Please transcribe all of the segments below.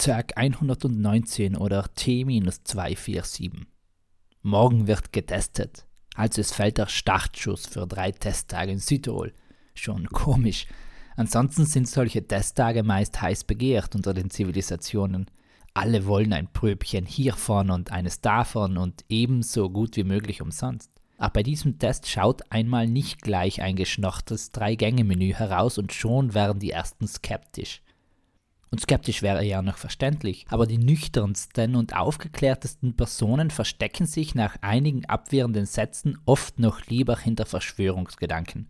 Tag 119 oder T-247. Morgen wird getestet. Also es fällt der Startschuss für drei Testtage in Südtirol. Schon komisch. Ansonsten sind solche Testtage meist heiß begehrt unter den Zivilisationen. Alle wollen ein Pröbchen hiervon und eines davon und ebenso gut wie möglich umsonst. Aber bei diesem Test schaut einmal nicht gleich ein geschnorrtes Drei-Gänge-Menü heraus und schon werden die ersten skeptisch. Und skeptisch wäre ja noch verständlich, aber die nüchternsten und aufgeklärtesten Personen verstecken sich nach einigen abwehrenden Sätzen oft noch lieber hinter Verschwörungsgedanken.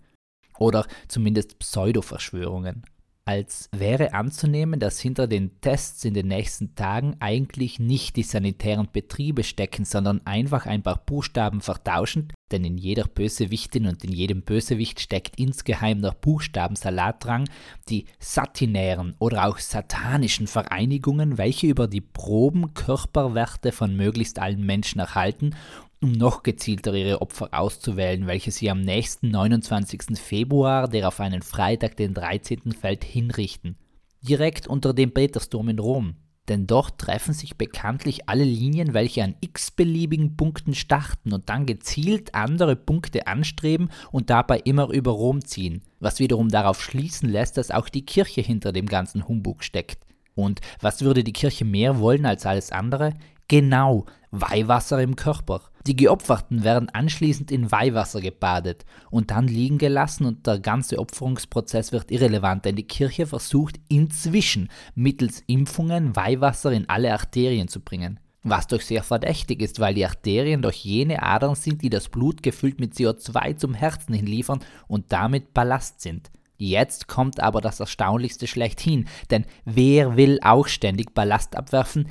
Oder zumindest Pseudo-Verschwörungen als wäre anzunehmen, dass hinter den Tests in den nächsten Tagen eigentlich nicht die sanitären Betriebe stecken, sondern einfach ein paar Buchstaben vertauschend, denn in jeder Bösewichtin und in jedem Bösewicht steckt insgeheim der Buchstabensalatdrang, die satinären oder auch satanischen Vereinigungen, welche über die Proben Körperwerte von möglichst allen Menschen erhalten um noch gezielter ihre Opfer auszuwählen, welche sie am nächsten 29. Februar, der auf einen Freitag, den 13. fällt, hinrichten. Direkt unter dem Petersdom in Rom. Denn dort treffen sich bekanntlich alle Linien, welche an x-beliebigen Punkten starten und dann gezielt andere Punkte anstreben und dabei immer über Rom ziehen, was wiederum darauf schließen lässt, dass auch die Kirche hinter dem ganzen Humbug steckt. Und was würde die Kirche mehr wollen als alles andere? Genau, Weihwasser im Körper. Die Geopferten werden anschließend in Weihwasser gebadet und dann liegen gelassen und der ganze Opferungsprozess wird irrelevant, denn die Kirche versucht inzwischen mittels Impfungen Weihwasser in alle Arterien zu bringen. Was doch sehr verdächtig ist, weil die Arterien doch jene Adern sind, die das Blut gefüllt mit CO2 zum Herzen hinliefern und damit Ballast sind. Jetzt kommt aber das Erstaunlichste schlechthin, denn wer will auch ständig Ballast abwerfen?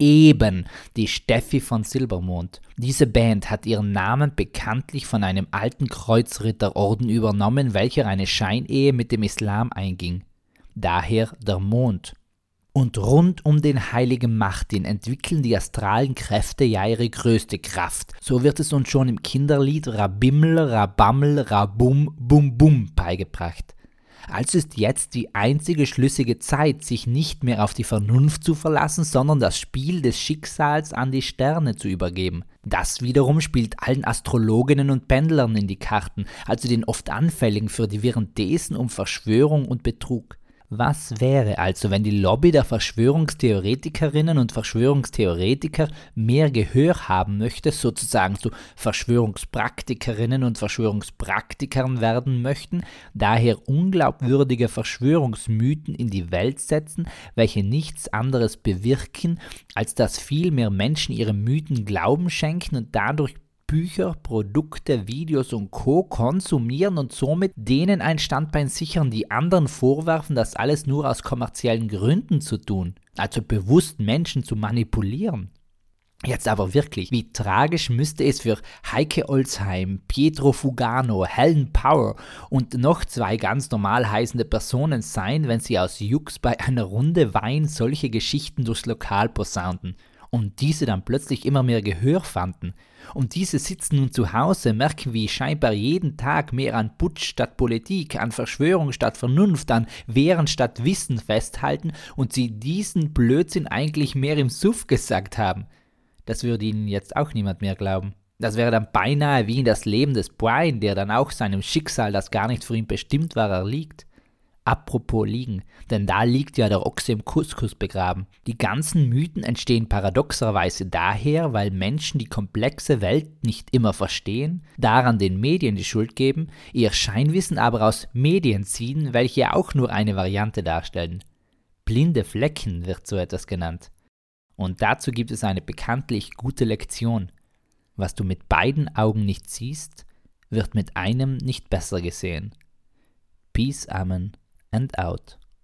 Eben die Steffi von Silbermond. Diese Band hat ihren Namen bekanntlich von einem alten Kreuzritterorden übernommen, welcher eine Scheinehe mit dem Islam einging. Daher der Mond. Und rund um den heiligen Martin entwickeln die astralen Kräfte ja ihre größte Kraft. So wird es uns schon im Kinderlied Rabimmel, Rabammel, Rabum, Bum Bum beigebracht. Also ist jetzt die einzige schlüssige Zeit, sich nicht mehr auf die Vernunft zu verlassen, sondern das Spiel des Schicksals an die Sterne zu übergeben. Das wiederum spielt allen Astrologinnen und Pendlern in die Karten, also den oft Anfälligen für die wirren Thesen um Verschwörung und Betrug. Was wäre? Also, wenn die Lobby der Verschwörungstheoretikerinnen und Verschwörungstheoretiker mehr Gehör haben möchte, sozusagen zu Verschwörungspraktikerinnen und Verschwörungspraktikern werden möchten, daher unglaubwürdige Verschwörungsmythen in die Welt setzen, welche nichts anderes bewirken, als dass viel mehr Menschen ihre Mythen Glauben schenken und dadurch Bücher, Produkte, Videos und Co. konsumieren und somit denen ein Standbein sichern, die anderen vorwerfen, das alles nur aus kommerziellen Gründen zu tun, also bewusst Menschen zu manipulieren. Jetzt aber wirklich, wie tragisch müsste es für Heike Olsheim, Pietro Fugano, Helen Power und noch zwei ganz normal heißende Personen sein, wenn sie aus Jux bei einer Runde Wein solche Geschichten durchs Lokal posaunten und diese dann plötzlich immer mehr Gehör fanden. Und diese sitzen nun zu Hause, merken, wie scheinbar jeden Tag mehr an Putsch statt Politik, an Verschwörung statt Vernunft, an Wehren statt Wissen festhalten und sie diesen Blödsinn eigentlich mehr im Suff gesagt haben. Das würde ihnen jetzt auch niemand mehr glauben. Das wäre dann beinahe wie in das Leben des Brian, der dann auch seinem Schicksal, das gar nicht für ihn bestimmt war, erliegt. Apropos liegen, denn da liegt ja der Ochse im Couscous begraben. Die ganzen Mythen entstehen paradoxerweise daher, weil Menschen die komplexe Welt nicht immer verstehen, daran den Medien die Schuld geben, ihr Scheinwissen aber aus Medien ziehen, welche auch nur eine Variante darstellen. Blinde Flecken wird so etwas genannt. Und dazu gibt es eine bekanntlich gute Lektion. Was du mit beiden Augen nicht siehst, wird mit einem nicht besser gesehen. Peace, Amen and out.